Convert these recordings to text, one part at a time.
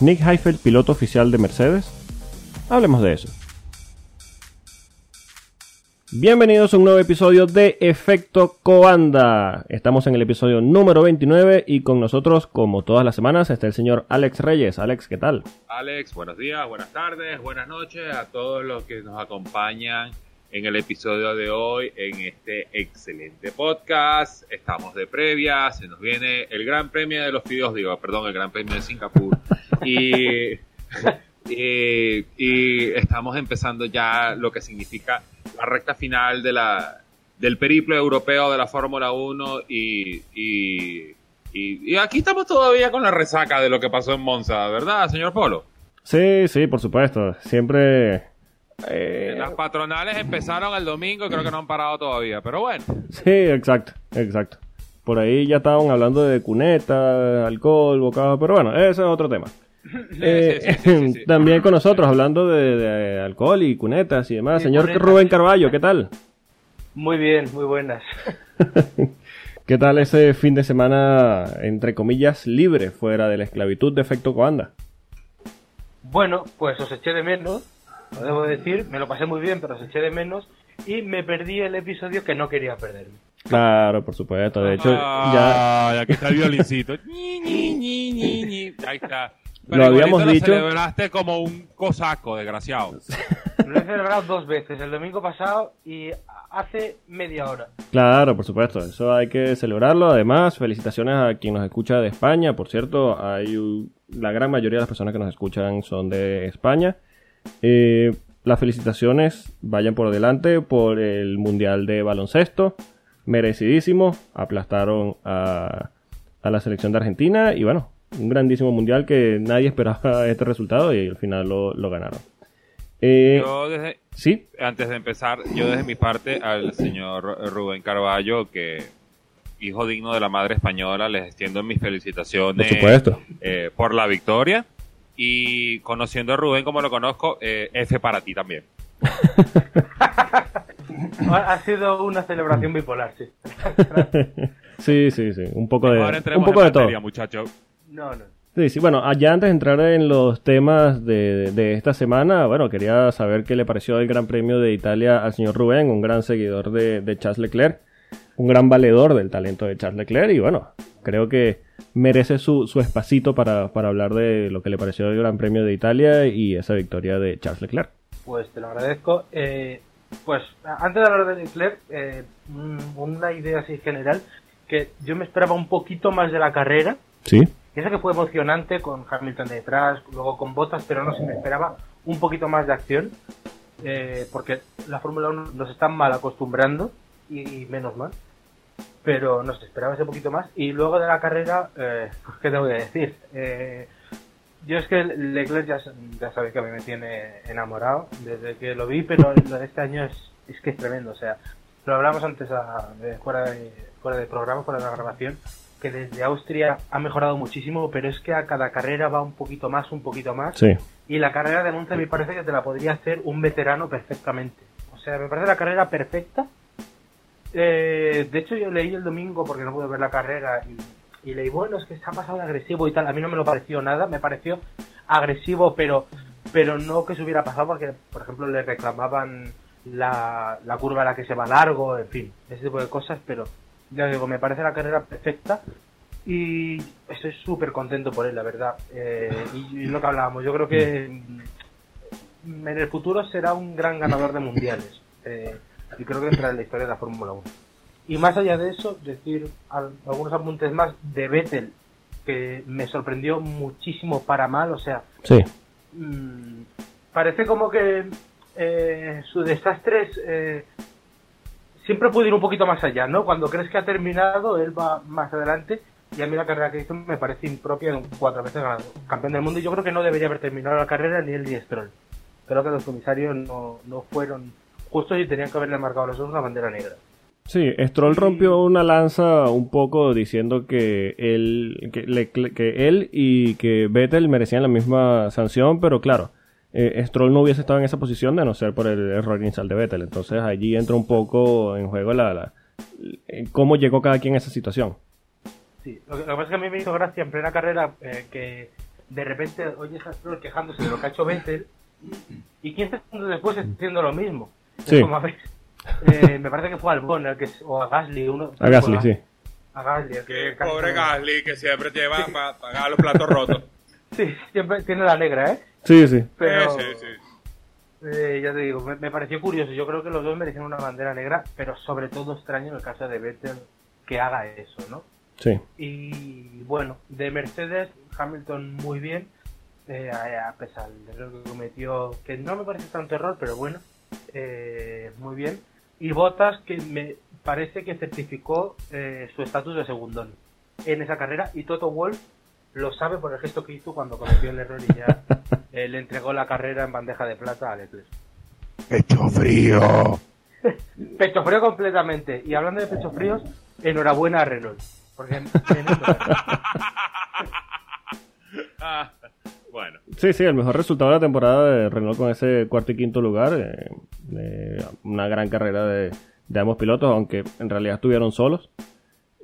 Nick Heifel, piloto oficial de Mercedes. Hablemos de eso. Bienvenidos a un nuevo episodio de Efecto Coanda. Estamos en el episodio número 29 y con nosotros, como todas las semanas, está el señor Alex Reyes. Alex, ¿qué tal? Alex, buenos días, buenas tardes, buenas noches a todos los que nos acompañan en el episodio de hoy en este excelente podcast. Estamos de previa, se nos viene el Gran Premio de los Videos, digo, perdón, el Gran Premio de Singapur. Y, y, estamos empezando ya lo que significa la recta final de la, del periplo europeo de la Fórmula 1 y, y, y, aquí estamos todavía con la resaca de lo que pasó en Monza, ¿verdad, señor Polo? Sí, sí, por supuesto. Siempre eh, Las patronales empezaron el domingo y creo que no han parado todavía, pero bueno. Sí, exacto, exacto. Por ahí ya estaban hablando de cuneta, alcohol, bocado, pero bueno, ese es otro tema. Eh, también con nosotros, hablando de, alcohol y cunetas y demás. Señor Rubén Carballo, ¿qué tal? Muy bien, muy buenas. ¿Qué tal ese fin de semana, entre comillas, libre, fuera de la esclavitud de efecto Coanda? Bueno, pues os eché de menos lo debo decir, me lo pasé muy bien, pero se eché de menos y me perdí el episodio que no quería perderme. Claro, por supuesto, de hecho ya... aquí está el violincito. Ahí está. Lo habíamos dicho. Lo celebraste como un cosaco, desgraciado. Lo he celebrado dos veces, el domingo pasado y hace media hora. Claro, por supuesto, eso hay que celebrarlo. Además, felicitaciones a quien nos escucha de España. Por cierto, hay la gran mayoría de las personas que nos escuchan son de España. Eh, las felicitaciones vayan por delante por el Mundial de Baloncesto. Merecidísimo. Aplastaron a, la selección de Argentina. Y bueno, un grandísimo mundial que nadie esperaba este resultado y al final lo, ganaron. Eh, yo desde, ¿Sí? Antes de empezar, yo desde mi parte al señor Rubén Carballo, que hijo digno de la madre española, les extiendo mis felicitaciones por, supuesto. Eh, por la victoria. Y conociendo a Rubén como lo conozco, eh, F para ti también. ha sido una celebración bipolar, sí. sí, sí, sí. Un poco de, un poco de todo. Muchacho. No, no. Sí, sí, bueno, allá antes de entrar en los temas de, de, esta semana, bueno, quería saber qué le pareció el Gran Premio de Italia al señor Rubén, un gran seguidor de, de Charles Leclerc, un gran valedor del talento de Charles Leclerc, y bueno, creo que merece su, su espacito para, hablar de lo que le pareció el Gran Premio de Italia y esa victoria de Charles Leclerc. Pues te lo agradezco. Eh, pues antes de hablar de Leclerc, eh, una idea así general, que yo me esperaba un poquito más de la carrera. Sí. Pienso que fue emocionante con Hamilton detrás, luego con botas, pero no se me esperaba un poquito más de acción. Eh, porque la Fórmula 1 nos están mal acostumbrando y menos mal pero no sé, esperaba ese poquito más. Y luego de la carrera, eh, ¿qué te voy a decir? Eh, yo es que Leclerc ya, ya sabéis que a mí me tiene enamorado desde que lo vi, pero lo de este año es, es que es tremendo. O sea, lo hablamos antes a, de, fuera, de, fuera de programa, fuera de la grabación, que desde Austria ha mejorado muchísimo, pero es que a cada carrera va un poquito más, un poquito más. Sí. Y la carrera de Monza me parece que te la podría hacer un veterano perfectamente. O sea, me parece la carrera perfecta eh, de hecho, yo leí el domingo porque no pude ver la carrera y, leí, bueno, es que se ha pasado de agresivo y tal. A mí no me lo pareció nada, me pareció agresivo, pero, pero no que se hubiera pasado porque, por ejemplo, le reclamaban la, la curva a la que se va largo, en fin, ese tipo de cosas, pero ya digo, me parece la carrera perfecta y estoy súper contento por él, la verdad. Eh, y, lo que hablábamos, yo creo que en el futuro será un gran ganador de mundiales. Eh, y creo que entra en la historia de la Fórmula 1. Y más allá de eso, decir algunos apuntes más de Vettel, que me sorprendió muchísimo para mal, o sea, sí. Mmm, parece como que eh, su desastre eh, siempre puede ir un poquito más allá, ¿no? Cuando crees que ha terminado, él va más adelante. Y a mí la carrera que hizo me parece impropia de un cuatro veces campeón del mundo. Y yo creo que no debería haber terminado la carrera ni él ni Stroll. Creo que los comisarios no, no fueron justo si tenían que haberle marcado los ojos una bandera negra. Sí, Stroll rompió una lanza un poco diciendo que él, que, él y que Vettel merecían la misma sanción, pero claro, eh, Stroll no hubiese estado en esa posición de no ser por el error inicial de Vettel. Entonces allí entra un poco en juego la, cómo llegó cada quien a esa situación. Sí, lo que, pasa es que a mí me hizo gracia en plena carrera eh, que de repente oyes a Stroll quejándose de lo que ha hecho Vettel y 15 segundos después está haciendo lo mismo. Es Sí. como, a ver, eh, me parece que fue Albon el que, o a Gasly, uno. A Gasly, sí. A Gasly, el que Pobre Gasly, que siempre lleva para pagar los platos rotos. Sí, siempre tiene la negra, ¿eh? Sí, sí. Pero, Sí, sí, sí. eh, ya te digo, me, me pareció curioso. Yo creo que los dos merecen una bandera negra, pero sobre todo extraño en el caso de Vettel que haga eso, ¿no? Sí. Y bueno, de Mercedes, Hamilton muy bien, eh, a, a pesar del error que cometió, que no me parece tanto error, pero bueno, eh, muy bien. Y Bottas, que me parece que certificó eh, su estatus de segundón en esa carrera, y Toto Wolf lo sabe por el gesto que hizo cuando cometió el error y ya eh, le entregó la carrera en bandeja de plata a Leclerc. Pecho frío. Pecho frío completamente. Y hablando de pecho fríos, enhorabuena a Renault. Porque Ah, bueno, Sí, sí, el mejor resultado de la temporada de Renault con ese cuarto y quinto lugar. eh, eh, una gran carrera de, de ambos pilotos, aunque en realidad estuvieron solos.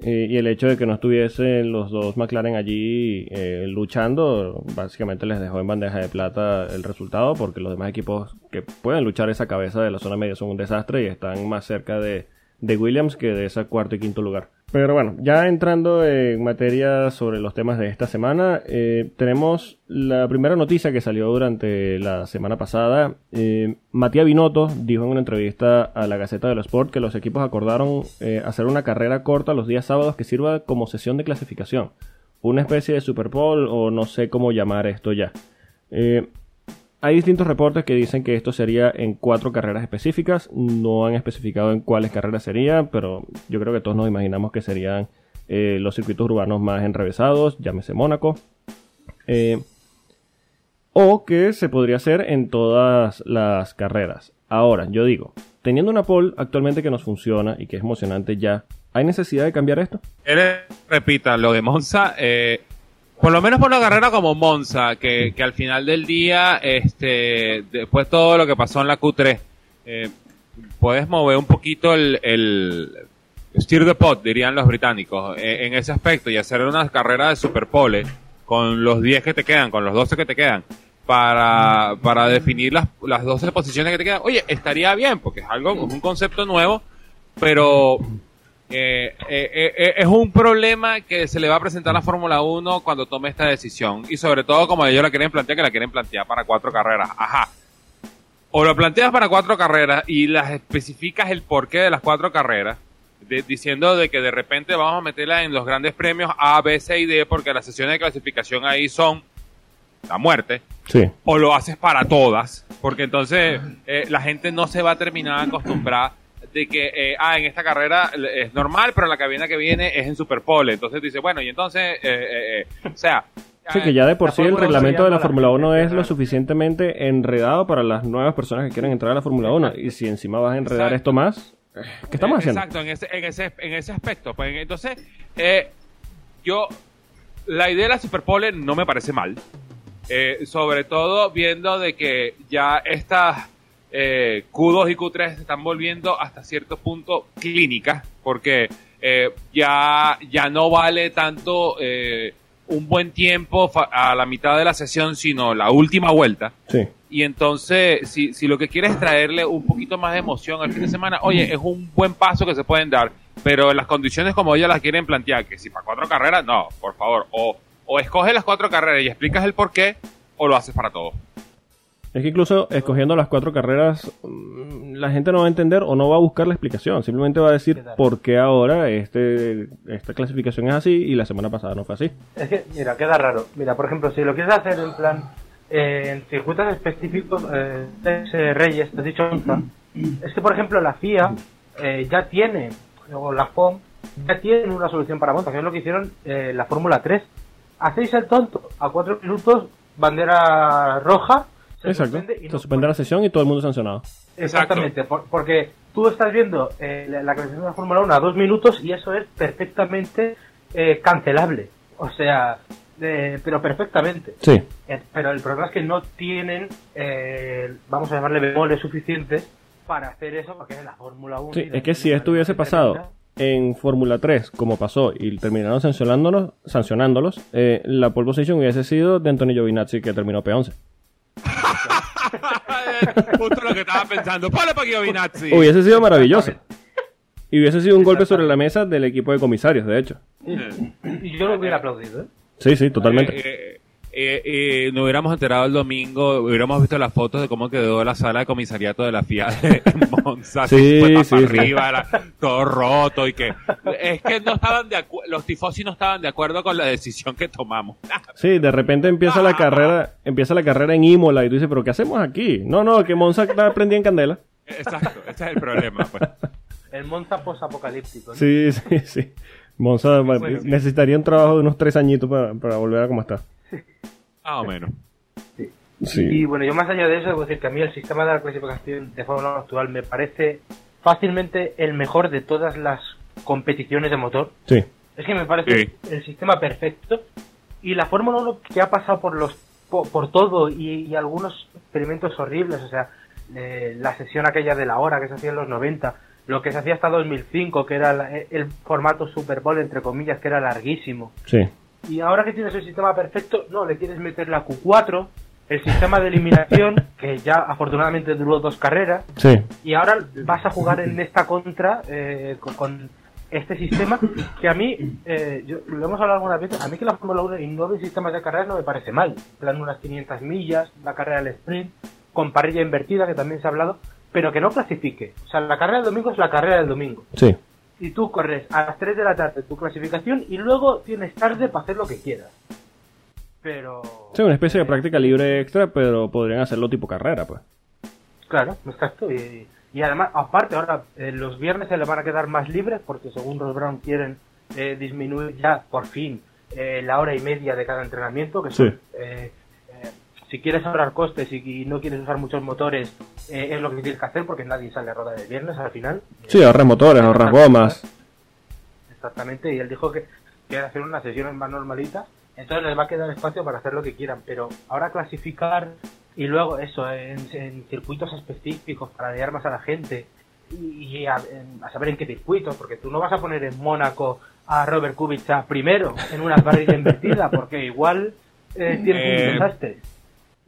Eh, y el hecho de que no estuviesen los dos McLaren allí eh, luchando, básicamente les dejó en bandeja de plata el resultado, porque los demás equipos que pueden luchar esa cabeza de la zona media son un desastre y están más cerca de, de Williams que de ese cuarto y quinto lugar. Pero bueno, ya entrando en materia sobre los temas de esta semana, eh, tenemos la primera noticia que salió durante la semana pasada. Eh, Matías Binotto dijo en una entrevista a la Gaceta de los Sport que los equipos acordaron eh, hacer una carrera corta los días sábados que sirva como sesión de clasificación. Una especie de Super Bowl o no sé cómo llamar esto ya. Hay distintos reportes que dicen que esto sería en cuatro carreras específicas. No han especificado en cuáles carreras serían, pero yo creo que todos nos imaginamos que serían eh, los circuitos urbanos más enrevesados, llámese Mónaco. Eh, o que se podría hacer en todas las carreras. Ahora, yo digo, teniendo una pole actualmente que nos funciona y que es emocionante ya, ¿hay necesidad de cambiar esto? él repita lo de Monza, eh, por lo menos por una carrera como Monza, que, que al final del día, este, después todo lo que pasó en la Q3, eh, puedes mover un poquito el, el steer the pot, dirían los británicos, eh, en ese aspecto y hacer una carrera de superpole con los 10 que te quedan, con los 12 que te quedan, para, para definir las, las 12 posiciones que te quedan. Oye, estaría bien, porque es algo, es un concepto nuevo, pero eh, eh, eh, es un problema que se le va a presentar a la Fórmula 1 cuando tome esta decisión. Y sobre todo, como ellos la quieren plantear, que la quieren plantear para cuatro carreras. Ajá. O lo planteas para cuatro carreras y las especificas el porqué de las cuatro carreras, de- diciendo de que de repente vamos a meterla en los grandes premios A, B, C y D, porque las sesiones de clasificación ahí son la muerte Sí. o lo haces para todas, porque entonces la gente no se va a terminar a acostumbrar de que, eh, ah, en esta carrera es normal, pero la cabina que viene es en Superpole. Entonces dice, bueno, y entonces, eh, eh, o sea... Sí, que ya de por sí el reglamento de la Fórmula 1 gente es lo suficientemente enredado para las nuevas personas que quieren entrar a la Fórmula 1. Y si encima vas a enredar Exacto. esto más, ¿qué estamos haciendo? Exacto, en ese, en ese, en ese aspecto. Pues entonces, eh, yo, la idea de la Superpole no me parece mal. Eh, sobre todo viendo de que ya estas eh, Q2 y Q3 se están volviendo hasta cierto punto clínicas, porque eh, ya, ya no vale tanto eh, un buen tiempo a la mitad de la sesión, sino la última vuelta. Sí. Y entonces, si, si lo que quieres es traerle un poquito más de emoción al fin de semana, oye, es un buen paso que se pueden dar, pero en las condiciones como ellos las quieren plantear, que si para cuatro carreras, no, por favor, o, o escoge las cuatro carreras y explicas el por qué, o lo haces para todo. Es que incluso escogiendo las cuatro carreras, mm, la gente no va a entender o no va a buscar la explicación. Simplemente va a decir Qué por qué ahora este, esta clasificación es así y la semana pasada no fue así. Es que, mira, queda raro. Mira, por ejemplo, si lo quieres hacer en plan eh, en circuitos específicos, eh, eh, Reyes, te has dicho es que, por ejemplo, la FIA eh, ya tiene, o la FOM, ya tienen una solución para Monza, que es lo que hicieron eh, la Fórmula 3. Hacéis el tonto, a cuatro minutos, bandera roja, se Exacto. suspende y Se no suspende la sesión y todo el mundo sancionado. Exactamente, por- porque tú estás viendo eh, la, la clasificación de la Fórmula 1 a dos minutos y eso es perfectamente eh, cancelable. O sea, eh, pero perfectamente. Sí. Eh, pero el problema es que no tienen, eh, vamos a llamarle bemoles suficientes para hacer eso porque es la Fórmula 1. Sí, es que si esto hubiese pasado en Fórmula 3, como pasó, y terminaron sancionándolos, sancionándolos eh, la pole position hubiese sido de Antonio Giovinazzi, que terminó P11. Justo lo que estaba pensando. Ponle para Giovinazzi. Hubiese sido maravilloso. Y hubiese sido un golpe sobre la mesa del equipo de comisarios, de hecho. Y yo lo hubiera aplaudido, ¿eh? Sí, sí, totalmente. Eh, eh, eh, eh, nos hubiéramos enterado el domingo, hubiéramos visto las fotos de cómo quedó la sala de comisariato de la FIA en Monza, Sí, patas sí, sí. arriba, todo roto y que es que no estaban de acu- los tifosi no estaban de acuerdo con la decisión que tomamos. Sí, de repente empieza la carrera, empieza la carrera en Imola y tú dices, pero ¿qué hacemos aquí? No, no, que Monza está prendida en candela. Exacto, ese es el problema. Pues. El Monza post-apocalíptico. ¿no? Sí, sí, sí. Monza Bueno. necesitaría un trabajo de unos tres añitos para, para volver a como está. Más o menos. Y bueno, yo más allá de eso, debo decir que a mí el sistema de la clasificación de Fórmula 1 actual me parece fácilmente el mejor de todas las competiciones de motor. Sí, Es que me parece el sistema perfecto. Y la Fórmula 1 que ha pasado por los po- por, todo y, y algunos experimentos horribles, o sea, eh, la sesión aquella de la hora que se hacía en los 90, lo que se hacía hasta 2005, que era la- el formato Super Bowl, entre comillas, que era larguísimo. sí. Y ahora que tienes el sistema perfecto, no, le quieres meter la Q4, el sistema de eliminación, que ya afortunadamente duró dos carreras, Sí, y ahora vas a jugar en esta contra eh, con, con este sistema que a mí, eh, yo, lo hemos hablado algunas veces, a mí que la Fórmula 1 innove sistemas de carreras no me parece mal. En plan unas 500 millas, la carrera del sprint, con parrilla invertida, que también se ha hablado, pero que no clasifique. O sea, la carrera del domingo es la carrera del domingo. sí. Y tú corres a las 3 de la tarde tu clasificación y luego tienes tarde para hacer lo que quieras. Pero... Sí, una especie de práctica libre extra, pero podrían hacerlo tipo carrera, pues. Claro, exacto. Y, y además, aparte, ahora eh, los viernes se le van a quedar más libres porque según Ross Brown quieren eh, disminuir ya por fin eh, la hora y media de cada entrenamiento. Que son, Sí. Si quieres ahorrar costes y, y no quieres usar muchos motores, eh, es lo que tienes que hacer porque nadie sale a rodar el viernes al final. Sí, ahorras motores, ahorras gomas. Exactamente, y él dijo que quiere hacer unas sesiones más normalitas, entonces les va a quedar espacio para hacer lo que quieran, pero ahora clasificar y luego eso, en, en circuitos específicos para liar más a la gente y, y a, en- a saber en qué circuito, porque tú no vas a poner en Mónaco a Robert Kubica primero en una parrilla invertida, porque igual eh, tienes Eh, un desastre.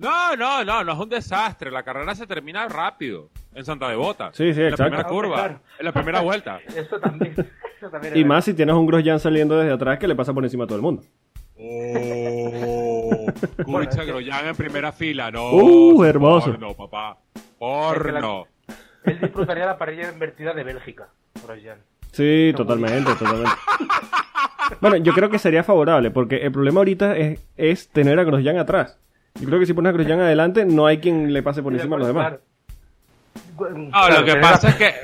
No, no, no, no es un desastre. La carrera se termina rápido en Santa Devota. Sí, sí, en exacto. La primera curva, Claro. en la primera vuelta. Eso también. eso también Y más si tienes un Grosjean saliendo desde atrás que le pasa por encima a todo el mundo. Oh, Kubica es que- Grosjean en primera fila, no. Uh, hermoso. Porno, papá. Porno. Él disfrutaría la parrilla invertida de Bélgica, Grosjean. Sí, totalmente, totalmente. Bueno, yo creo que sería favorable, porque el problema ahorita es, es tener a Grosjean atrás. Yo creo que si pones a Grosjean adelante, no hay quien le pase por encima a los demás. No, lo que pasa es que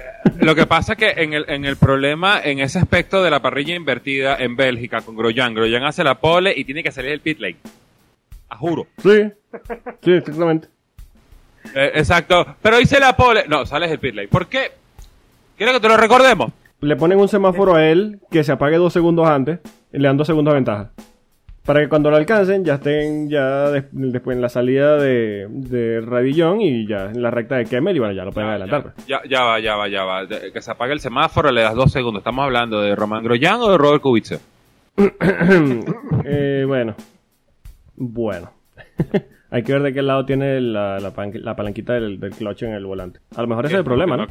lo que pasa es que en el, en el problema, en ese aspecto de la parrilla invertida en Bélgica con Grosjean, Grosjean hace la pole y tiene que salir del pit lane. A juro. Sí, sí, exactamente. Eh, exacto. Pero hice la pole. No, sales del pit lane. ¿Por qué? ¿Quieres que te lo recordemos? Le ponen un semáforo a él que se apague dos segundos antes y le dan dos segundos de ventaja. Para que cuando lo alcancen ya estén ya des- después en la salida de, de Radillón y ya en la recta de Kemmel y bueno, ya lo pueden adelantar. pues. Ya, ya va, ya va, ya va. De- que se apague el semáforo, le das dos segundos. ¿Estamos hablando de Román Grosjean o de Robert Kubica? Eh, bueno. Bueno. Hay que ver de qué lado tiene la, la, la palanquita del, del clutch en el volante. A lo mejor ese es el problema, ¿no?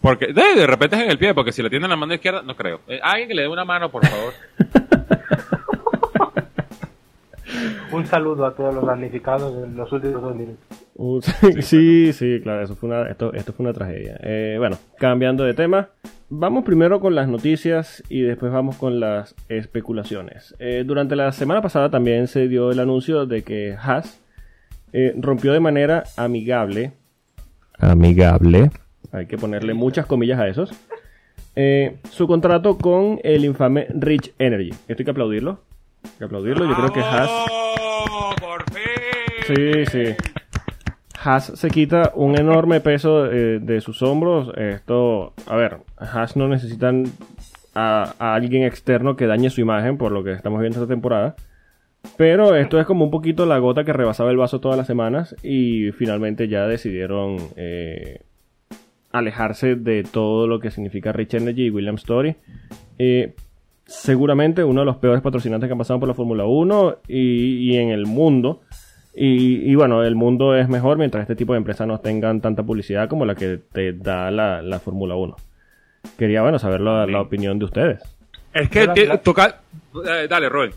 Porque de, de repente es en el pie, porque si lo tiene en la mano izquierda, no creo. Eh, alguien que le dé una mano, por favor. Un saludo a todos los damnificados en los últimos dos minutos. Uh, sí, sí, claro, eso fue una, esto, esto fue una tragedia. Eh, bueno, cambiando de tema, vamos primero con las noticias y después vamos con las especulaciones. Eh, durante la semana pasada también se dio el anuncio de que Haas eh, rompió de manera amigable. Amigable. Hay que ponerle muchas comillas a esos. eh, su contrato con el infame Rich Energy. Esto hay que aplaudirlo. Que aplaudirlo. Yo creo que Haas. ¡Por fin! Sí, sí. Haas se quita un enorme peso eh, de sus hombros. Esto, a ver, Haas no necesitan a, a alguien externo que dañe su imagen por lo que estamos viendo esta temporada. Pero esto es como un poquito la gota que rebasaba el vaso todas las semanas y finalmente ya decidieron eh, alejarse de todo lo que significa Rich Energy y Williams Story. Eh, seguramente uno de los peores patrocinantes que han pasado por la Fórmula 1 y, y en el mundo. Y, y bueno, el mundo es mejor mientras este tipo de empresas no tengan tanta publicidad como la que te da la, la Fórmula 1. Quería, bueno, saber la, la opinión de ustedes. Es que La- ti- la- toca... eh, dale, Roy.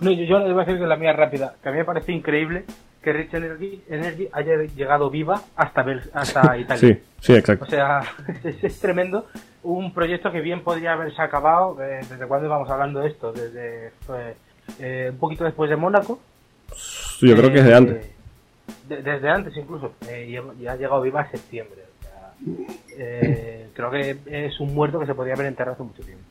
No, yo, yo le voy a decir que la mía rápida. Que a mí me parece increíble que Rich Energy, Energy haya llegado viva hasta, Bel- hasta Italia. Sí, sí, exacto. O sea, es, es tremendo. Un proyecto que bien podría haberse acabado. eh, ¿Desde cuándo vamos hablando de esto? Desde pues, eh, un poquito después de Mónaco. Sí, yo creo que es de Eh, antes. de- desde antes incluso. Eh, y, y ha llegado viva en septiembre. O sea, eh, creo que es un muerto que se podría haber enterrado hace mucho tiempo.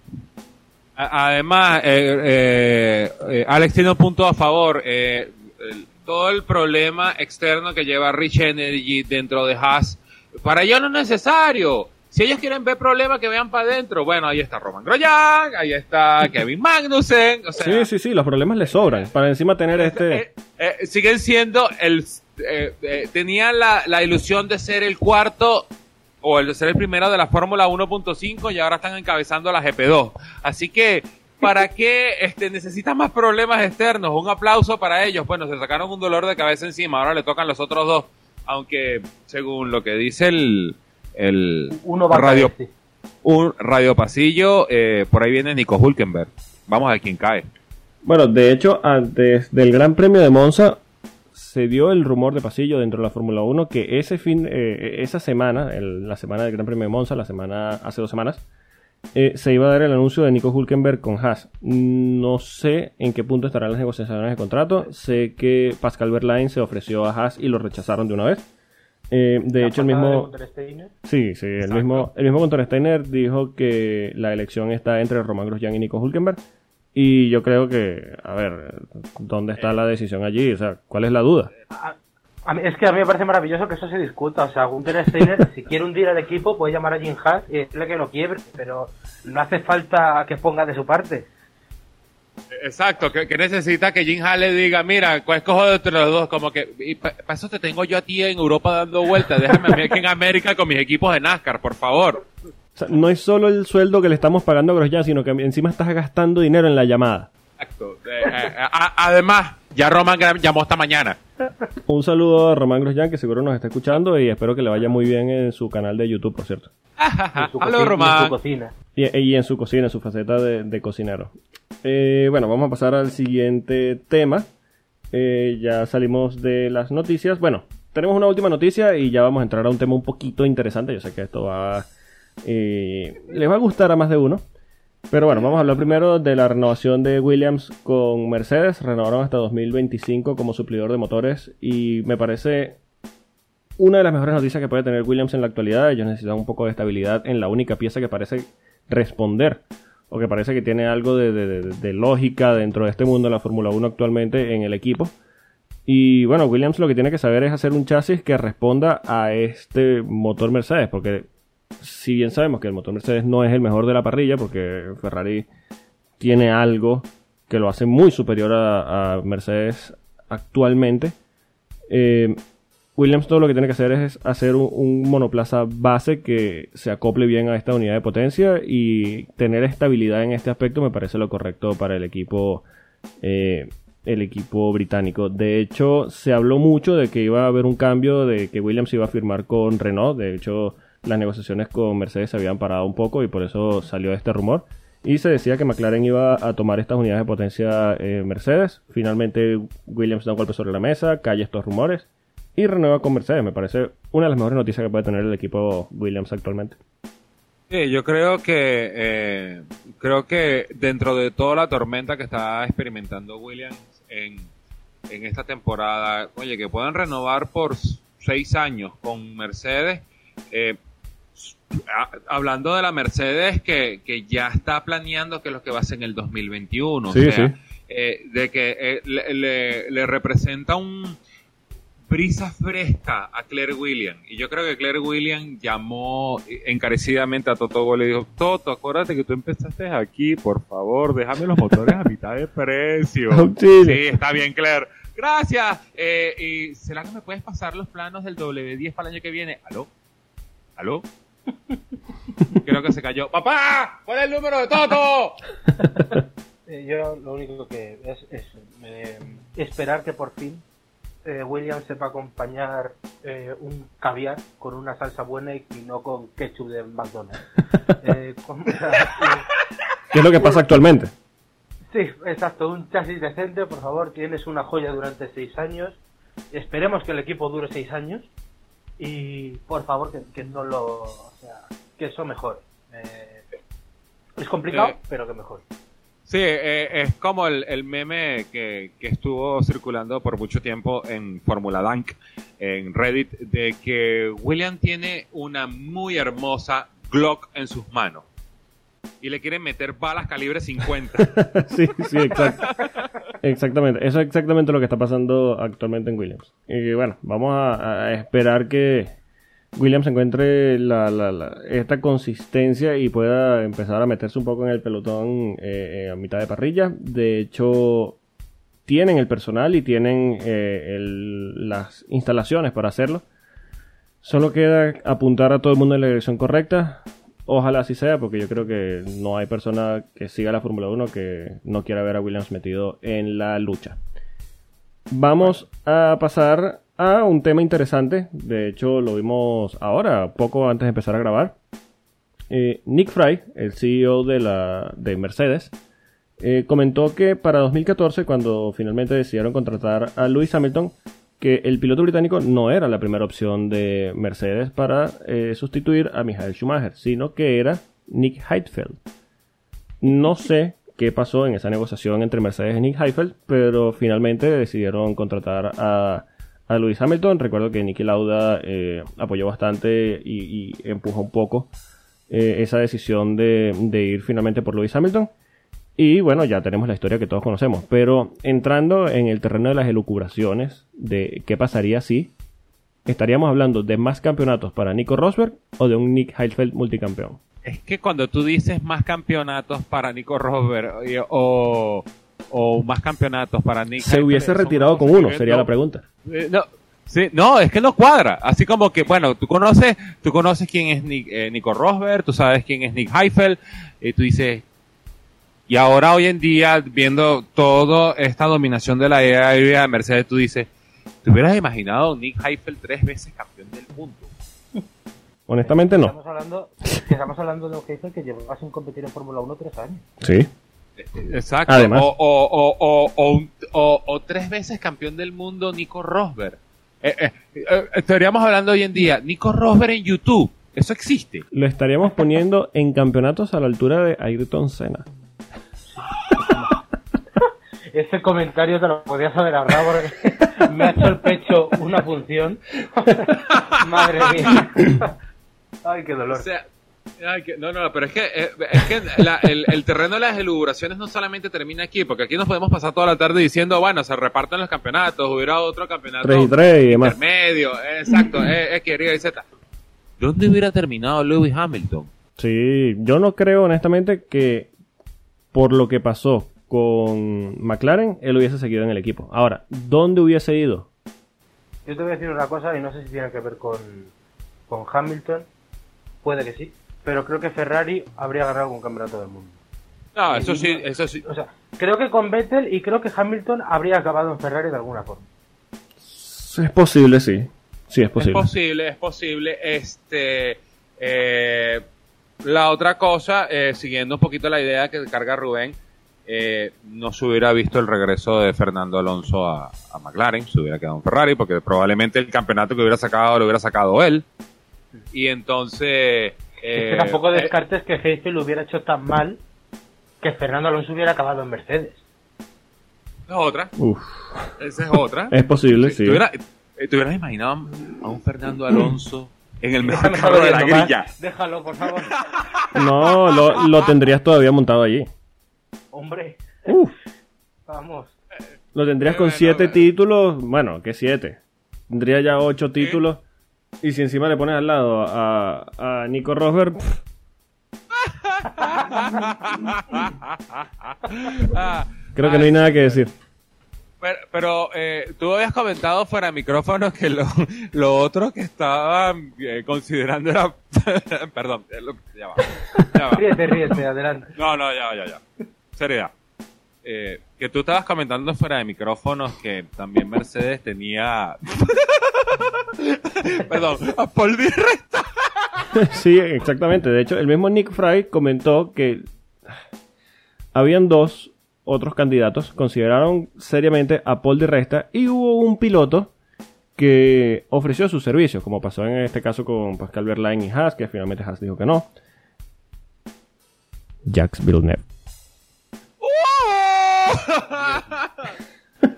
A- Además, eh, eh, eh, Alex tiene un punto a favor. eh, el- todo el problema externo que lleva Rich Energy dentro de Haas, para ellos no es necesario. Si ellos quieren ver problemas, que vean para adentro. Bueno, ahí está Roman Grosjean, ahí está Kevin Magnussen. O sea, Sí, sí, sí, los problemas le sobran. Para encima tener este... eh, eh, siguen siendo el eh, eh, tenían la, la ilusión de ser el cuarto o el de ser el primero de la Fórmula 1.5 y ahora están encabezando la GP2 así que ¿para qué este, necesitan más problemas externos? un aplauso para ellos bueno se sacaron un dolor de cabeza encima ahora le tocan los otros dos aunque según lo que dice el el Uno va radio sí. un radio pasillo eh, por ahí viene Nico Hulkenberg vamos a ver quién cae Bueno, de hecho, antes del Gran Premio de Monza se dio el rumor de pasillo dentro de la Fórmula 1 que ese fin, eh, esa semana, el- la semana del Gran Premio de Monza, la semana hace dos semanas, eh, se iba a dar el anuncio de Nico Hulkenberg con Haas. No sé en qué punto estarán las negociaciones de contrato. Sé que Pascal Verlaine se ofreció a Haas y lo rechazaron de una vez. Eh, de hecho, el mismo... Sí, sí, el Exacto. mismo, el mismo Gunter Steiner dijo que la elección está entre Román Grosjean y Nico Hulkenberg. Y yo creo que, a ver, ¿dónde está la decisión allí? O sea, ¿cuál es la duda? A- a mí- es que a mí me parece maravilloso que eso se discuta. O sea, Gunter Steiner, si quiere hundir al equipo, puede llamar a Jim Haas y decirle que lo quiebre, pero no hace falta que ponga de su parte. Exacto, que, que necesita que Jim Hall le diga, mira, ¿cuál escojo de entre los dos? Como que, para eso te tengo yo a ti en Europa dando vueltas, déjame a mí aquí en América con mis equipos de NASCAR, por favor. O sea, no es solo el sueldo que le estamos pagando a Grosjean, sino que encima estás gastando dinero en la llamada. Exacto. Eh, eh, a- además, ya Roman Graham llamó esta mañana. Un saludo a Román Grosjean, que seguro nos está escuchando y espero que le vaya muy bien en su canal de YouTube, por cierto. En su, Aló, cocina, en Román. su cocina. Y, y en su cocina, en su faceta de, de cocinero. Eh, bueno, vamos a pasar al siguiente tema. Eh, ya salimos de las noticias. Bueno, tenemos una última noticia y ya vamos a entrar a un tema un poquito interesante. Yo sé que esto va... eh, les va a gustar a más de uno. Pero bueno, vamos a hablar primero de la renovación de Williams con Mercedes. Renovaron hasta 2025 como suplidor de motores y me parece una de las mejores noticias que puede tener Williams en la actualidad. Ellos necesitan un poco de estabilidad en la única pieza que parece responder o que parece que tiene algo de, lógica dentro de este mundo de la Fórmula 1 actualmente en el equipo. Y bueno, Williams lo que tiene que saber es hacer un chasis que responda a este motor Mercedes, porque si bien sabemos que el motor Mercedes no es el mejor de la parrilla, porque Ferrari tiene algo que lo hace muy superior a, a Mercedes actualmente, eh, Williams todo lo que tiene que hacer es hacer un, monoplaza base que se acople bien a esta unidad de potencia y tener estabilidad en este aspecto me parece lo correcto para el equipo eh, el equipo británico. De hecho, se habló mucho de que iba a haber un cambio, de que Williams iba a firmar con Renault. De hecho, las negociaciones con Mercedes se habían parado un poco y por eso salió este rumor. Y se decía que McLaren iba a tomar estas unidades de potencia eh, Mercedes. Finalmente Williams da un golpe sobre la mesa, calla estos rumores y renueva con Mercedes. Me parece una de las mejores noticias que puede tener el equipo Williams actualmente. Sí, yo creo que eh, creo que dentro de toda la tormenta que está experimentando Williams en, en esta temporada, oye, que puedan renovar por seis años con Mercedes, eh, hablando de la Mercedes que, que ya está planeando que es lo que va a hacer en el 2021, Sí, o sea, sí. eh, de que eh, le, le- le representa un brisa fresca a Claire Williams. Y yo creo que Claire Williams llamó encarecidamente a Toto Wolff y le dijo, Toto, acuérdate que tú empezaste aquí, por favor, déjame los motores a mitad de precio. Sí, está bien, Claire. Gracias. Eh, ¿Y será que me puedes pasar los planos del W10 para el año que viene? ¿Aló? ¿Aló? Creo que se cayó. ¡Papá! ¿Cuál es el número de Toto? Eh, yo lo único que es, es eh, esperar que por fin eh, William sepa acompañar eh, un caviar con una salsa buena y, no con ketchup de McDonald's. Eh, con- ¿Qué es lo que pasa actualmente? sí, exacto, un chasis decente, por favor, tienes una joya durante seis años. Esperemos que el equipo dure seis años y por favor que, que no lo, o sea, que eso mejore. Eh, es complicado, pero que mejore. Sí, eh, es como el, el meme que, que estuvo circulando por mucho tiempo en Fórmula Dunk, en Reddit, de que William tiene una muy hermosa Glock en sus manos y le quieren meter balas calibre 50. sí, sí, exacto. Exactamente. Eso es exactamente lo que está pasando actualmente en Williams. Y bueno, vamos a esperar que Williams encuentre la, la- la- esta consistencia y pueda empezar a meterse un poco en el pelotón eh, eh, a mitad de parrilla. De hecho, tienen el personal y tienen eh, las instalaciones para hacerlo. Solo queda apuntar a todo el mundo en la dirección correcta. Ojalá así sea, porque yo creo que no hay persona que siga la Fórmula 1 que no quiera ver a Williams metido en la lucha. Vamos a pasar a un tema interesante. De hecho, lo vimos ahora, poco antes de empezar a grabar. Eh, Nick Fry, el CEO de, la, de Mercedes, eh, comentó que para 2014, cuando finalmente decidieron contratar a Lewis Hamilton, que el piloto británico no era la primera opción de Mercedes para eh, sustituir a Michael Schumacher, sino que era Nick Heidfeld. No sé qué pasó en esa negociación entre Mercedes y Nick Heidfeld, pero finalmente decidieron contratar a, a Lewis Hamilton. Recuerdo que Nicky Lauda eh, apoyó bastante y, empujó un poco eh, esa decisión de, de ir finalmente por Lewis Hamilton. Y bueno, ya tenemos la historia que todos conocemos. Pero entrando en el terreno de las elucubraciones de qué pasaría si estaríamos hablando de más campeonatos para Nico Rosberg o de un Nick Heidfeld multicampeón. es que cuando tú dices más campeonatos para Nico Rosberg eh, o, o más campeonatos para Nick Se hubiese retirado con uno, sería la pregunta. Eh, no, sí, no, es que no cuadra. Así como que, bueno, tú conoces, tú conoces quién es Nick- eh, Nico Rosberg, tú sabes quién es Nick Heifel, y tú dices, y ahora hoy en día, viendo toda esta dominación de la aérea de Mercedes, tú dices, ¿te hubieras imaginado Nick Heifel tres veces campeón del mundo? Honestamente no. Estamos hablando, que estamos hablando de un jefe que llevaba sin competir en Fórmula 1 tres años. Sí. Exacto. Además. O, o, o, o, o, un- o- o tres veces campeón del mundo Nico Rosberg. Eh, eh, eh, estaríamos hablando hoy en día, Nico Rosberg en YouTube. Eso existe. Lo estaríamos poniendo en campeonatos a la altura de Ayrton Senna. Ese comentario te lo podías haber ahorrado porque me ha hecho el pecho una función. Madre mía. Ay, qué dolor. O sea, ay, que- no, no, pero es que, eh, es que la- el, el terreno de las elucubraciones no solamente termina aquí, porque aquí nos podemos pasar toda la tarde diciendo, bueno, se reparten los campeonatos, hubiera otro campeonato 3 y 3 y demás. intermedio, exacto, eh, X, Y, Z. ¿Dónde hubiera terminado Lewis Hamilton? Sí, yo no creo honestamente que por lo que pasó con McLaren, él hubiese seguido en el equipo. Ahora, ¿dónde hubiese ido? Yo te voy a decir una cosa y no sé si tiene que ver con, con Hamilton. Puede que sí. Pero creo que Ferrari habría ganado algún campeonato del mundo. No, eso sí, eso sí. O sea, creo que con Vettel y creo que Hamilton habría acabado en Ferrari de alguna forma. Es posible, sí. Sí, es Es posible. posible, es posible. Este, eh, la otra cosa, eh, siguiendo un poquito la idea que carga Rubén, eh, no se hubiera visto el regreso de Fernando Alonso a, a McLaren, se hubiera quedado en Ferrari, porque probablemente el campeonato que hubiera sacado lo hubiera sacado él. Y entonces... es eh, que tampoco eh, descartes que Heifel lo hubiera hecho tan mal que Fernando Alonso hubiera acabado en Mercedes. es otra, Uf, esa es otra. es posible, sí. ¿Te, hubiera- eh, te hubieras imaginado a un Fernando Alonso en el mejor carro de la grilla? Déjalo, por favor. No, lo, lo tendrías todavía montado allí. Hombre, Uf, vamos. lo tendrías con Bueno, siete bueno. títulos. Bueno, ¿qué siete? Tendría ya ocho títulos. Y si encima le pones al lado a, a Nico Rosberg, creo que no hay nada que decir. pero, pero, eh, tú habías comentado fuera de micrófono que lo, lo otro que estaban eh, considerando era... Perdón, lo- ya va. Ya va. Ríete, ríete, adelante. No, no, ya, ya, ya. Seriedad. Eh, que tú estabas comentando fuera de micrófonos que también Mercedes tenía... Perdón, a Paul Di Resta. sí, exactamente. De hecho, el mismo Nick Fry comentó que habían dos otros candidatos, consideraron seriamente a Paul Di Resta y hubo un piloto que ofreció sus servicios, como pasó en este caso con Pascal Verlaine y Haas, que finalmente Haas dijo que no. Jacques Villeneuve.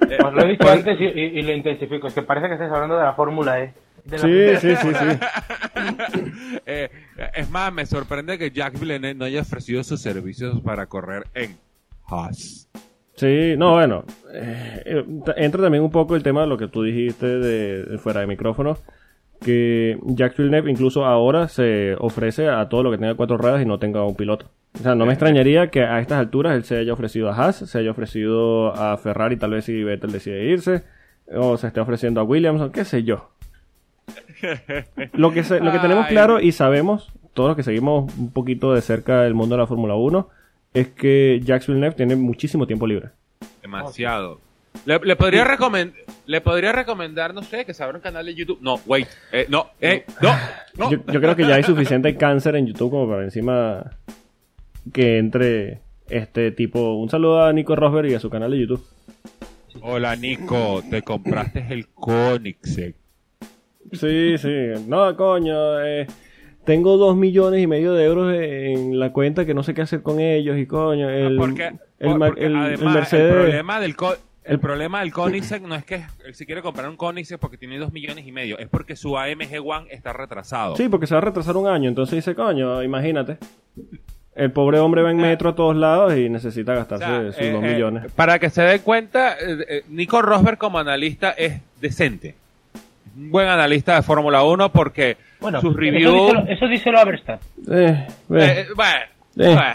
Eh, Os lo he dicho antes y, y- y lo intensifico. Es que parece que estáis hablando de la Fórmula E. De la Sí, sí, sí, sí. Eh, es más, me sorprende que Jack Villeneuve no haya ofrecido sus servicios para correr en Haas. Sí, no, bueno, eh, eh, entra también un poco el tema de lo que tú dijiste de, de fuera de micrófono, que Jacques Villeneuve incluso ahora se ofrece a todo lo que tenga cuatro ruedas y no tenga un piloto. O sea, no me extrañaría que a estas alturas él se haya ofrecido a Haas, se haya ofrecido a Ferrari, tal vez si Vettel decide irse, o se esté ofreciendo a Williams, o qué sé yo. Lo que, se- lo que tenemos claro y sabemos, todos los que seguimos un poquito de cerca el mundo de la Fórmula 1, es que Jacques Villeneuve tiene muchísimo tiempo libre. Demasiado. Le, le podría recomend- le podría recomendar, no sé, que se abra un canal de YouTube. No, wait. Eh, no, eh, no, no. Yo, yo creo que ya hay suficiente cáncer en YouTube como para encima que entre este tipo. Un saludo a Nico Rosberg y a su canal de YouTube. Hola, Nico. Te compraste el Koenigsegg. Sí, sí. No, coño. eh, tengo dos millones y medio de euros en la cuenta que no sé qué hacer con ellos y coño. El, porque, el, ma- porque el- el además, Mercedes. el problema del co- el problema del Koenigsegg no es que él si quiere comprar un Koenigsegg porque tiene dos millones y medio, es porque su AMG One está retrasado. Sí, porque se va a retrasar un año. Entonces dice, coño, imagínate. El pobre hombre va en metro a todos lados y necesita O gastarse sea, sus eh, dos eh, millones. para que se den cuenta, eh, eh, Nico Rosberg como analista es decente. Un buen analista de Fórmula 1 porque Bueno, sus eso reviews... díselo, eso díselo a Verstappen. Eh, ve. Eh, eh, bueno, Eh.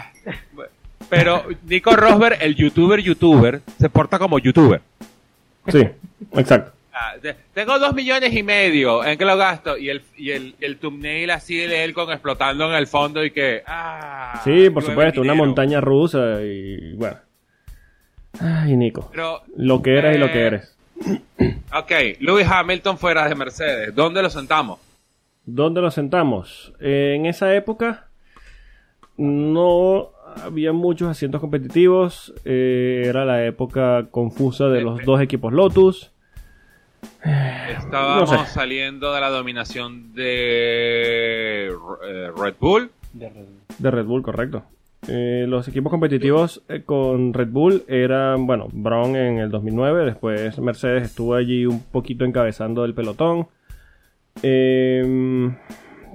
bueno. Pero Nico Rosberg, el youtuber youtuber, se porta como youtuber. Sí, exacto. Ah, de- tengo dos millones y medio, ¿en qué lo gasto? Y el, y el, el thumbnail así de él con explotando en el fondo y que... Ah, Sí, por supuesto, una montaña rusa y bueno. Ay, Nico. Pero, Lo que eras y lo que Eh, eres. ok, Lewis Hamilton fuera de Mercedes, ¿dónde lo sentamos? ¿Dónde lo sentamos? Eh, en esa época no había muchos asientos competitivos. eh, era la época confusa de los dos equipos Lotus. Estábamos no sé. saliendo de la dominación de eh, Red Bull. De Red Bull. De Red Bull, correcto. Eh, los equipos competitivos eh, con Red Bull eran, bueno, Brown en el 2009, después Mercedes estuvo allí un poquito encabezando el pelotón. Eh,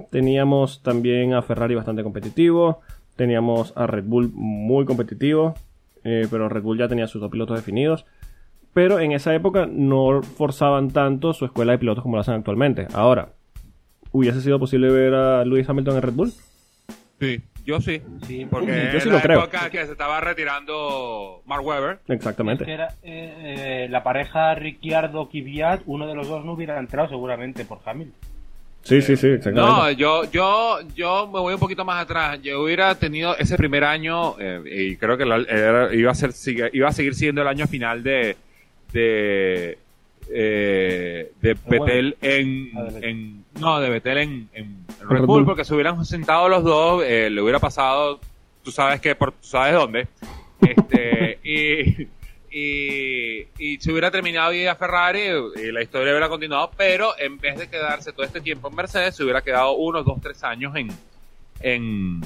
teníamos también a Ferrari bastante competitivo, teníamos a Red Bull muy competitivo, eh, pero Red Bull ya tenía sus dos pilotos definidos. Pero en esa época no forzaban tanto su escuela de pilotos como lo hacen actualmente. Ahora, ¿hubiese sido posible ver a Lewis Hamilton en Red Bull? Sí, yo sí. Sí, Porque Yo en sí la lo creo. época que se estaba retirando Mark Webber. Exactamente. Es que era, eh, eh, la pareja Ricciardo-Kvyat, uno de los dos no hubiera entrado seguramente por Hamilton. Sí, sí, sí, exactamente. No, yo, yo, yo me voy un poquito más atrás. Yo hubiera tenido ese primer año, eh, y creo que la- era- iba, a ser, sigue- iba a seguir siendo el año final de, de, eh, de Betel en, Ah, en, no, de Betel en, en Red Bull. porque se hubieran sentado los dos, eh, le hubiera pasado, tú sabes que, por, tú sabes dónde, este, y, y, y se hubiera terminado y a Ferrari y la historia hubiera continuado, pero en vez de quedarse todo este tiempo en Mercedes, se hubiera quedado unos dos, tres años en, en,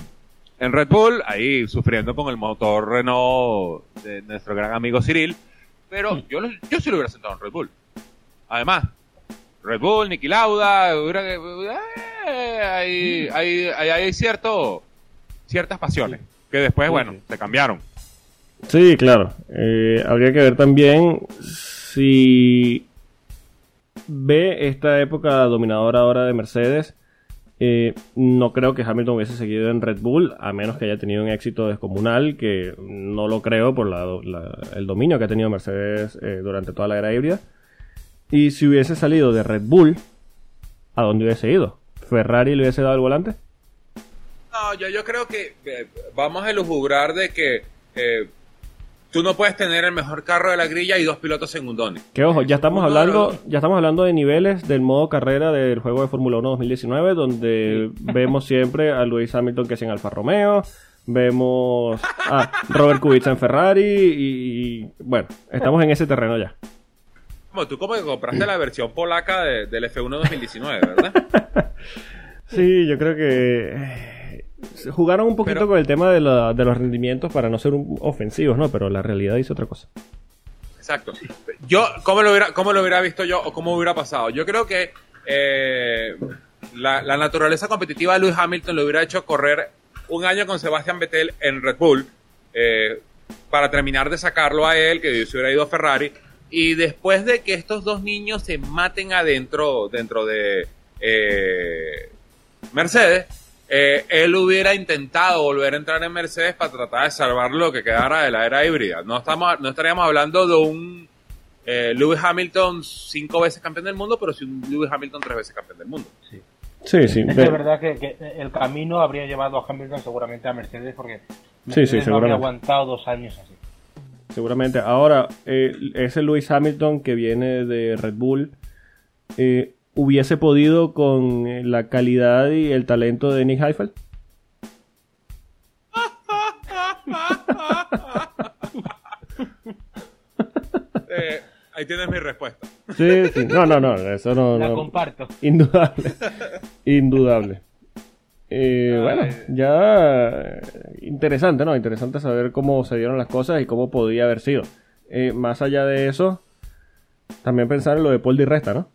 en Red Bull, ahí sufriendo con el motor Renault de nuestro gran amigo Cyril, pero yo, yo sí lo hubiera sentado en Red Bull. Además, Red Bull, Niki Lauda, hubiera, eh, hay, hay, hay, hay cierto, ciertas pasiones que después, bueno, se cambiaron. Sí, claro. Eh, habría que ver también si ve esta época dominadora ahora de Mercedes Eh, no creo que Hamilton hubiese seguido en Red Bull, a menos que haya tenido un éxito descomunal, que no lo creo por la- el dominio que ha tenido Mercedes eh, durante toda la era híbrida. Y si hubiese salido de Red Bull, ¿a dónde hubiese ido? ¿Ferrari le hubiese dado el volante? No, yo, creo que vamos a elujubrar de que tú no puedes tener el mejor carro de la grilla y dos pilotos segundones. Que ojo, ya estamos hablando, ya estamos hablando de niveles del modo carrera del juego de Fórmula 1 2019, donde vemos siempre a Lewis Hamilton que es en Alfa Romeo, vemos a Robert Kubica en Ferrari y, y, bueno, estamos en ese terreno ya. Como tú como que compraste la versión polaca de- del F1 2019, ¿verdad? Sí, yo creo que jugaron un poquito Pero- con el tema de, la- de los rendimientos para no ser un- ofensivos, ¿no? Pero la realidad dice otra cosa. Exacto. Yo, ¿cómo lo hubiera, cómo lo hubiera visto yo o cómo hubiera pasado? Yo creo que eh, la, la naturaleza competitiva de Lewis Hamilton lo hubiera hecho correr un año con Sebastian Vettel en Red Bull eh, para terminar de sacarlo a él, que se hubiera ido a Ferrari. Y después de que estos dos niños se maten adentro, dentro de eh, Mercedes, eh, él hubiera intentado volver a entrar en Mercedes para tratar de salvar lo que quedara de la era híbrida. No, estamos, no estaríamos hablando de un eh, Lewis Hamilton cinco veces campeón del mundo, pero sí un Lewis Hamilton tres veces campeón del mundo. Sí, sí. Es ve- que es verdad que, que el camino habría llevado a Hamilton seguramente a Mercedes porque Sí, sí, Mercedes no habría aguantado dos años así. Seguramente. Ahora, eh, ese Lewis Hamilton que viene de Red Bull eh, hubiese podido con eh, la calidad y el talento de Nick Heifel. Eh, ahí tienes mi respuesta. Sí, sí. No, no, no. Eso no. La no. comparto. Indudable. Indudable. Eh, bueno, ya interesante, ¿no? Interesante saber cómo se dieron las cosas y cómo podía haber sido. Eh, más allá de eso, también pensar en lo de Paul Di Resta, ¿no?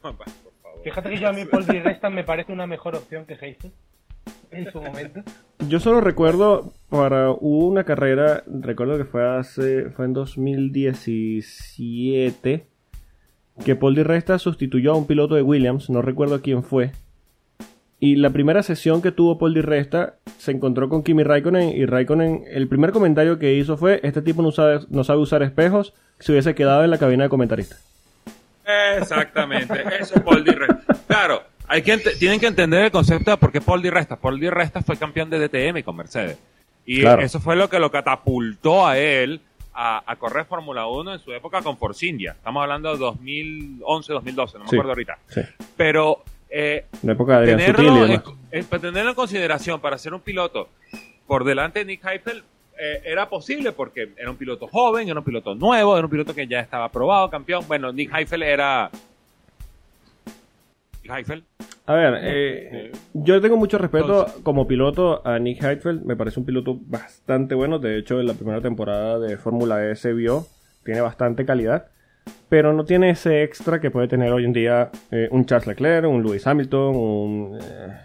Por favor. Fíjate que yo a mí Paul Di Resta me parece una mejor opción que Heysel en su momento. Yo solo recuerdo para hubo una carrera, recuerdo que fue hace fue en 2017 que Paul Di Resta sustituyó a un piloto de Williams, no recuerdo quién fue. Y la primera sesión que tuvo Paul Di Resta se encontró con Kimi Raikkonen y Raikkonen el primer comentario que hizo fue este tipo no sabe, no sabe usar espejos, se hubiese quedado en la cabina de comentarista. Exactamente, eso es Paul Di Resta. Claro, hay que tienen que entender el concepto de por qué Paul Di Resta. Paul Di Resta fue campeón de DTM con Mercedes. Y Claro. eso fue lo que lo catapultó a él a, a correr Fórmula 1 en su época con Force India. Estamos hablando de 2011, 2012, no me Sí. acuerdo ahorita. Sí. Pero eh, La época de tenerlo, en, en- para tenerlo en consideración para ser un piloto por delante de Nick Heifel eh, era posible porque era un piloto joven, era un piloto nuevo, era un piloto que ya estaba aprobado, campeón. Bueno, Nick Heifel era... Nick Heifel. A ver, eh, yo tengo mucho respeto como piloto a Nick Heidfeld. Me parece un piloto bastante bueno. De hecho, en la primera temporada de Fórmula E se vio. Tiene bastante calidad. Pero no tiene ese extra que puede tener hoy en día eh, un Charles Leclerc, un Lewis Hamilton, un... eh,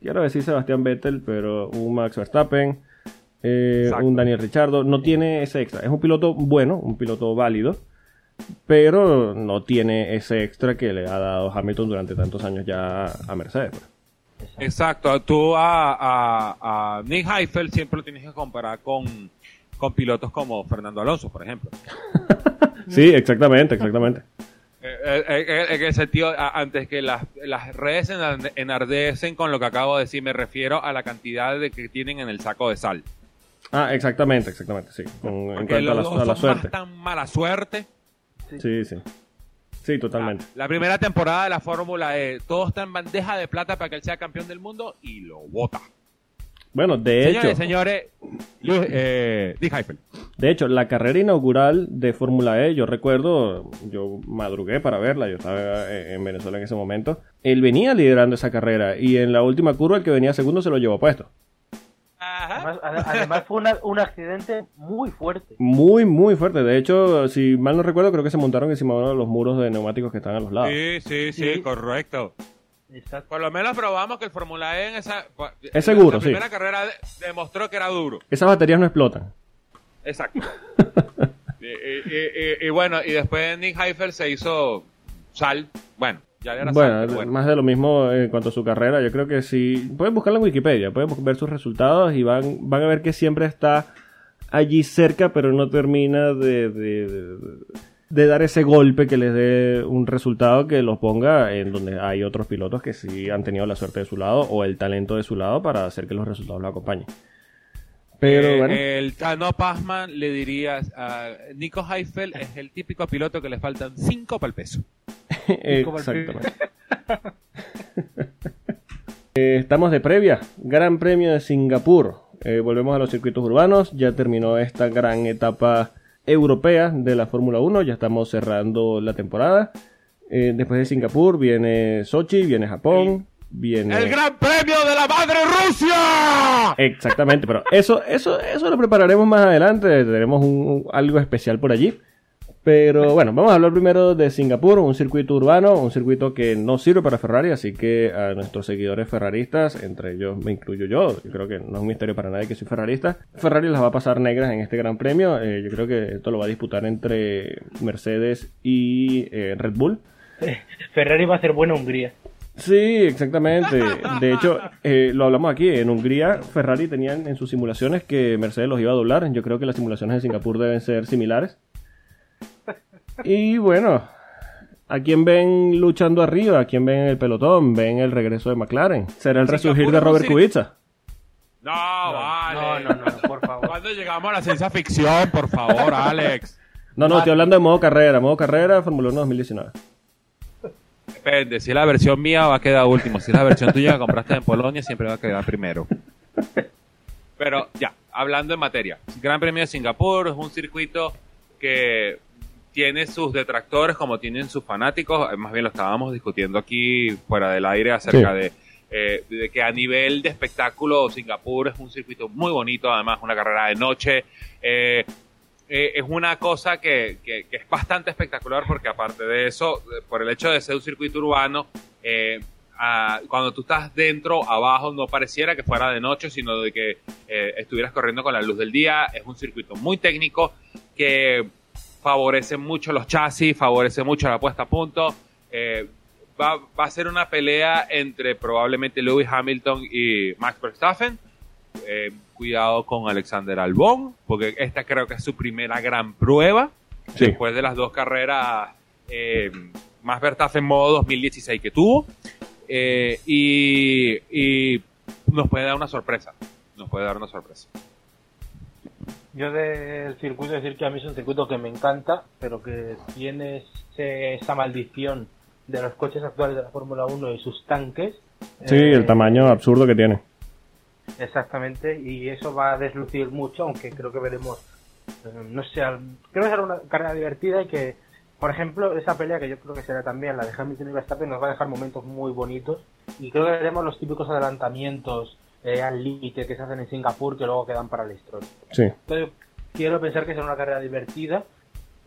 quiero decir Sebastián Vettel, pero un Max Verstappen, eh, un Daniel Ricciardo. No tiene ese extra. Es un piloto bueno, un piloto válido pero no tiene ese extra que le ha dado Hamilton durante tantos años ya a Mercedes. pues. Exacto, tú a, a, a Nick Heifel siempre lo tienes que comparar con, con pilotos como Fernando Alonso, por ejemplo. Sí, exactamente, exactamente. Eh, eh, eh, en el sentido, antes que las, las redes enar- enardecen con lo que acabo de decir, me refiero a la cantidad de que tienen en el saco de sal. Ah, exactamente, exactamente, sí. Con, en cuanto a la, dos a la son suerte. más tan mala suerte. Sí, sí. Sí, totalmente. La primera temporada de la Fórmula E, todo está en bandeja de plata para que él sea campeón del mundo y lo vota. Bueno, de Señores, hecho, señores, Luis, eh, de hecho, la carrera inaugural de Fórmula E, yo recuerdo, yo madrugué para verla, yo estaba eh, en Venezuela en ese momento. Él venía liderando esa carrera y en la última curva el que venía segundo se lo llevó puesto. Además, ade- además fue una- un accidente muy fuerte. Muy, muy fuerte. De hecho, si mal no recuerdo, creo que se montaron encima de uno de los muros de neumáticos que están a los lados. Sí, sí, sí, Sí. correcto. Exacto. Por lo menos probamos que el Fórmula E en esa... Es seguro, sí. primera carrera de- demostró que era duro. Esas baterías no explotan. Exacto. y, y- y- y bueno, y después Nick Heifel se hizo sal. Bueno, Ya era Bueno, bueno. más de lo mismo en cuanto a su carrera. Yo creo que sí. Pueden buscarlo en Wikipedia, pueden ver sus resultados y van, van a ver que siempre está allí cerca, pero no termina de, de, de- de dar ese golpe que les dé un resultado que los ponga en donde hay otros pilotos que sí han tenido la suerte de su lado o el talento de su lado para hacer que los resultados lo acompañen. Pero Eh, bueno, El Tano Pazman le dirías a Nico Heifel es el típico piloto que le faltan 5 para el peso. exactamente. Eh, estamos de previa, Gran Premio de Singapur. Eh, volvemos a los circuitos urbanos. Ya terminó esta gran etapa europea de la Fórmula 1. Ya estamos cerrando la temporada. Eh, después de Singapur viene Sochi, viene Japón, viene. ¡El Gran Premio de la Madre Rusia! Exactamente, pero eso, eso, eso lo prepararemos más adelante. Tenemos un- un- algo especial por allí. Pero bueno, vamos a hablar primero de Singapur, un circuito urbano, un circuito que no sirve para Ferrari, así que a nuestros seguidores ferraristas, entre ellos me incluyo yo, yo creo que no es un misterio para nadie que soy ferrarista, Ferrari las va a pasar negras en este gran premio, eh, yo creo que esto lo va a disputar entre Mercedes y eh, Red Bull. Ferrari va a ser buena Hungría. Sí, exactamente. De hecho, eh, lo hablamos aquí. En Hungría, Ferrari tenían en sus simulaciones que Mercedes los iba a doblar. Yo creo que las simulaciones de Singapur deben ser similares. Y bueno, ¿a quién ven luchando arriba? ¿A quién ven en el pelotón? ¿Ven el regreso de McLaren? ¿Será el Singapur resurgir de Robert Kubica? No, vale. No, no, no, por favor. ¿Cuándo llegamos a la ciencia ficción, por favor, Alex? No, no, estoy hablando de modo carrera. Modo carrera, Fórmula 1 2019. Depende, si es la versión mía va a quedar último. Si es la versión tuya que compraste en Polonia, siempre va a quedar primero. Pero ya, hablando en materia. Gran Premio de Singapur es un circuito que tiene sus detractores como tienen sus fanáticos. Eh, Más bien lo estábamos discutiendo aquí fuera del aire acerca Sí. de, eh, de que a nivel de espectáculo Singapur es un circuito muy bonito, además una carrera de noche. Eh, eh, es una cosa que, es bastante espectacular porque aparte de eso, eh, por el hecho de ser un circuito urbano, eh, cuando tú estás dentro, abajo, no pareciera que fuera de noche, sino de que eh, estuvieras corriendo con la luz del día. Es un circuito muy técnico que favorece mucho los chasis, favorece mucho la puesta a punto. Eh, va a ser una pelea entre probablemente Lewis Hamilton y Max Verstappen. Cuidado con Alexander Albon, porque esta creo que es su primera gran prueba. Sí. Después de las dos carreras eh, más Verstappen modo 2016 que tuvo. Eh, y, y nos puede dar una sorpresa. Nos puede dar una sorpresa. Yo del circuito decir que a mí es un circuito que me encanta, pero que tiene ese- esa maldición de los coches actuales de la Fórmula 1 y sus tanques. Sí, Eh, el tamaño absurdo que tiene. Exactamente, y eso va a deslucir mucho, aunque creo que veremos, eh, no sé, creo que será una carrera divertida y que, por ejemplo, esa pelea que yo creo que será también la de Hamilton y Verstappen nos va a dejar momentos muy bonitos y creo que veremos los típicos adelantamientos eh, al límite que se hacen en Singapur que luego quedan para la historia. Sí. Entonces, quiero pensar que será una carrera divertida.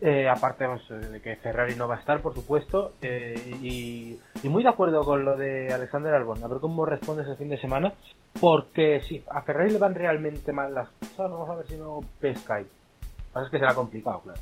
Eh, aparte pues, de que Ferrari no va a estar, por supuesto. eh, y, y muy de acuerdo con lo de Alexander Albon. A ver cómo responde ese fin de semana. Porque sí, a Ferrari le van realmente mal las cosas. Vamos a ver si no pesca ahí. Lo que pasa es que será complicado, claro.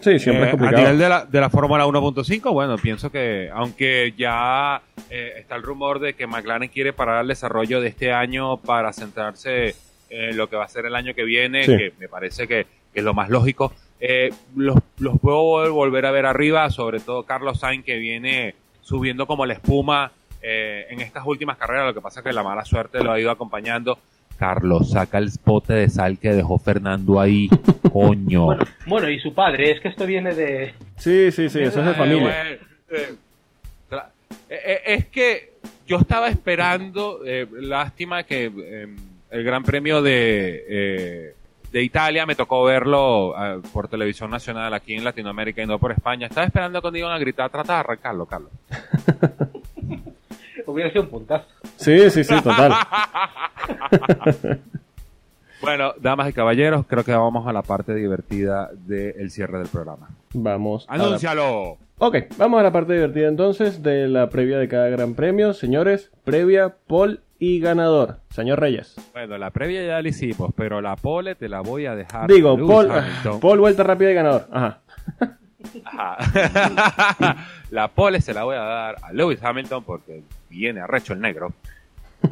Sí, siempre Eh, es a complicado. nivel de la, de la Fórmula 1.5, bueno, pienso que aunque ya eh, está el rumor de que McLaren quiere parar el desarrollo de este año para centrarse en lo que va a ser el año que viene, Sí. que me parece que, que es lo más lógico, eh, los, los puedo volver a ver arriba, sobre todo Carlos Sainz que viene subiendo como la espuma eh, en estas últimas carreras, lo que pasa es que la mala suerte lo ha ido acompañando. Carlos, saca el pote de sal que dejó Fernando ahí, coño. Bueno, bueno, y su padre, es que esto viene de. Sí, sí, sí, eso es de Eh, familia. eh, eh, eh, es que yo estaba esperando, eh, lástima que eh, el Gran Premio de, eh, de Italia me tocó verlo eh, por televisión nacional aquí en Latinoamérica y no por España. Estaba esperando cuando iban a gritar, trata de arrancarlo, Carlos. Hubiera sido un puntazo. Sí, sí, sí, total. Bueno, damas y caballeros, creo que vamos a la parte divertida del cierre del programa. Vamos. a la- ¡Anúncialo! Ok, vamos a la parte divertida entonces de la previa de cada gran premio. Señores, previa, Paul y ganador. Señor Reyes. Bueno, la previa ya la hicimos, pero la pole te la voy a dejar. Digo, Lewis Paul, Hamilton. Paul vuelta rápida y ganador. Ajá. Ajá. La pole se la voy a dar a Lewis Hamilton porque viene arrecho el negro.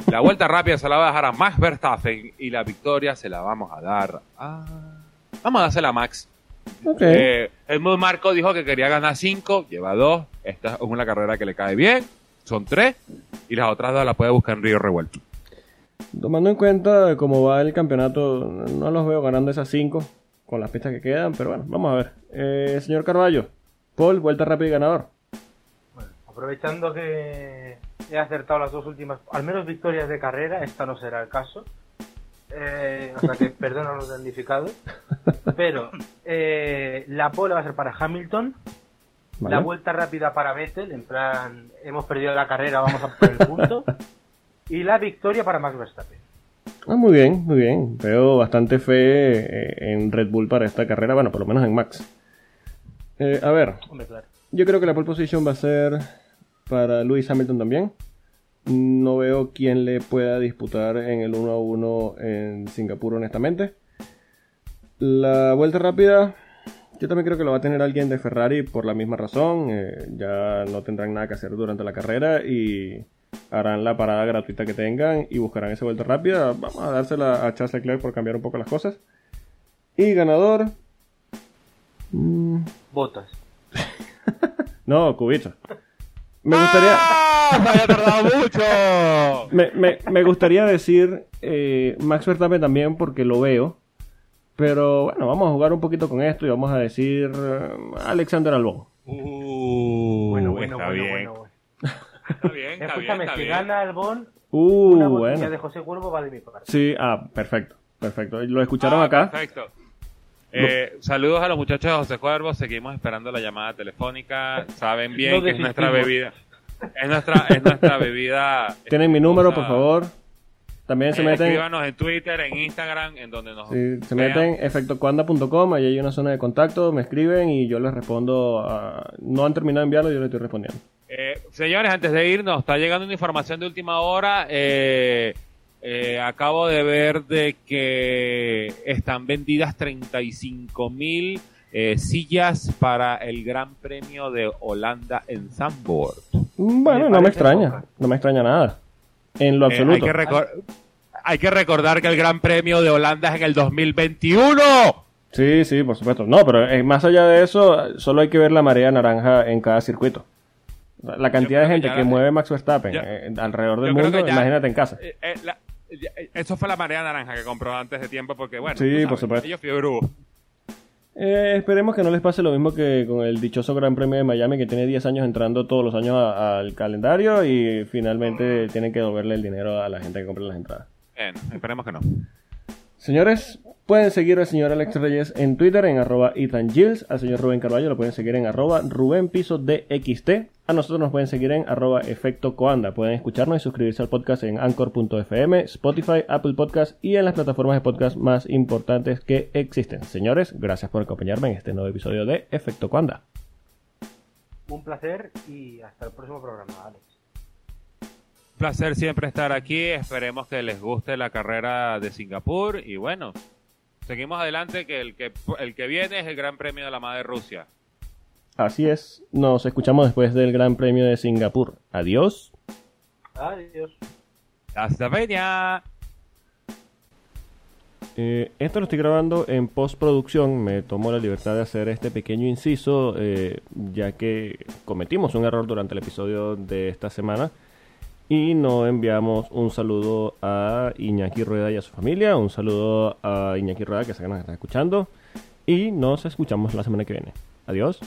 La vuelta rápida se la va a dejar a Max Verstappen y la victoria se la vamos a dar a... Vamos a dársela a Max. Ok. Eh, el Mood Marco dijo que quería ganar 5, lleva 2. Esta es una carrera que le cae bien, son 3. Y las otras dos las puede buscar en Río Revuelto. Tomando en cuenta cómo va el campeonato, no los veo ganando esas 5 con las pistas que quedan, pero bueno, vamos a ver. Eh, señor Carballo, Paul, vuelta rápida y ganador. Bueno, aprovechando que he acertado las dos últimas, al menos victorias de carrera, esta no será el caso. Eh, o sea que perdón a los damnificados. Pero eh, la pole va a ser para Hamilton, ¿vale? la vuelta rápida para Vettel, en plan, hemos perdido la carrera, vamos a por el punto. y la victoria para Max Verstappen. Ah, muy bien, muy bien. Veo bastante fe eh, en Red Bull para esta carrera, bueno, por lo menos en Max. Eh, a ver, Hombre, claro. yo creo que la pole position va a ser para Lewis Hamilton también. No veo quién le pueda disputar en el 1 a 1 en Singapur, honestamente. La vuelta rápida, yo también creo que lo va a tener alguien de Ferrari por la misma razón. eh, ya no tendrán nada que hacer durante la carrera y harán la parada gratuita que tengan y buscarán esa vuelta rápida. Vamos a dársela a Charles Leclerc por cambiar un poco las cosas. Y ganador. mm, Botas. no, Kubica. Me gustaría. ¡Ah! ¡Se había tardado mucho! Me, me- me gustaría decir eh, Max Verstappen también porque lo veo. Pero bueno, vamos a jugar un poquito con esto y vamos a decir eh, Alexander Albon. Uh, Bueno, bueno, está bueno, bien. bueno, bueno. Está bien, está bien, Escúchame, está si bien. gana Albon, Uh, una botella bueno. de José Cuervo va de mi parte. Sí, ah, perfecto. Perfecto. Lo escucharon Ah, acá. Perfecto. Eh, saludos a los muchachos de José Cuervo. Seguimos esperando la llamada telefónica. Saben bien No que es nuestra bebida. Es nuestra, es nuestra bebida. Tienen mi número, por favor. También se eh, meten. Escríbanos en Twitter, en Instagram, en donde nos Sí, se meten efectocuanda.com, ahí hay una zona de contacto, me escriben y yo les respondo. a- No han terminado de enviarlo, yo les estoy respondiendo. Eh, señores, antes de irnos, está llegando una información de última hora. Eh, eh, acabo de ver de que están vendidas 35 mil eh, sillas para el Gran Premio de Holanda en Zandvoort. Bueno, Me no me extraña, poca. no me extraña nada. En lo Eh, hay, absoluto. que hay que recordar que el Gran Premio de Holanda es en el 2021. Sí, sí, por supuesto. No, pero eh, más allá de eso, solo hay que ver la marea naranja en cada circuito. La cantidad de que gente que mueve Max Verstappen eh, alrededor del mundo, ya- imagínate en casa. Eh, eh, la- eh, eso fue la marea naranja que compró antes de tiempo porque, bueno, Sí, por supuesto. ellos. Eh, esperemos que no les pase lo mismo que con el dichoso Gran Premio de Miami, que tiene 10 años entrando todos los años al calendario y finalmente tienen que devolverle el dinero a la gente que compra las entradas. Esperemos que no. Señores, pueden seguir al señor Alex Reyes en Twitter en arroba Ethan Gilles, al señor Rubén Carballo lo pueden seguir en arroba Rubén Piso DXT, a nosotros nos pueden seguir en arroba Efecto Coanda, pueden escucharnos y suscribirse al podcast en anchor.fm, Spotify, Apple Podcast y en las plataformas de podcast más importantes que existen. Señores, gracias por acompañarme en este nuevo episodio de Efecto Coanda. Un placer y hasta el próximo programa, Alex. placer siempre estar aquí. Esperemos que les guste la carrera de Singapur. Y bueno, seguimos adelante que el que, el que viene es el Gran Premio de la Madre Rusia. Así es, nos escuchamos después del Gran Premio de Singapur. Adiós. Adiós. ¡Hasta veña! Eh, esto lo estoy grabando en postproducción. Me tomo la libertad de hacer este pequeño inciso, eh, ya que cometimos un error durante el episodio de esta semana y no enviamos un saludo a Iñaki Rueda y a su familia. Un saludo a Iñaki Rueda, que sé que nos está escuchando. Y nos escuchamos la semana que viene. Adiós.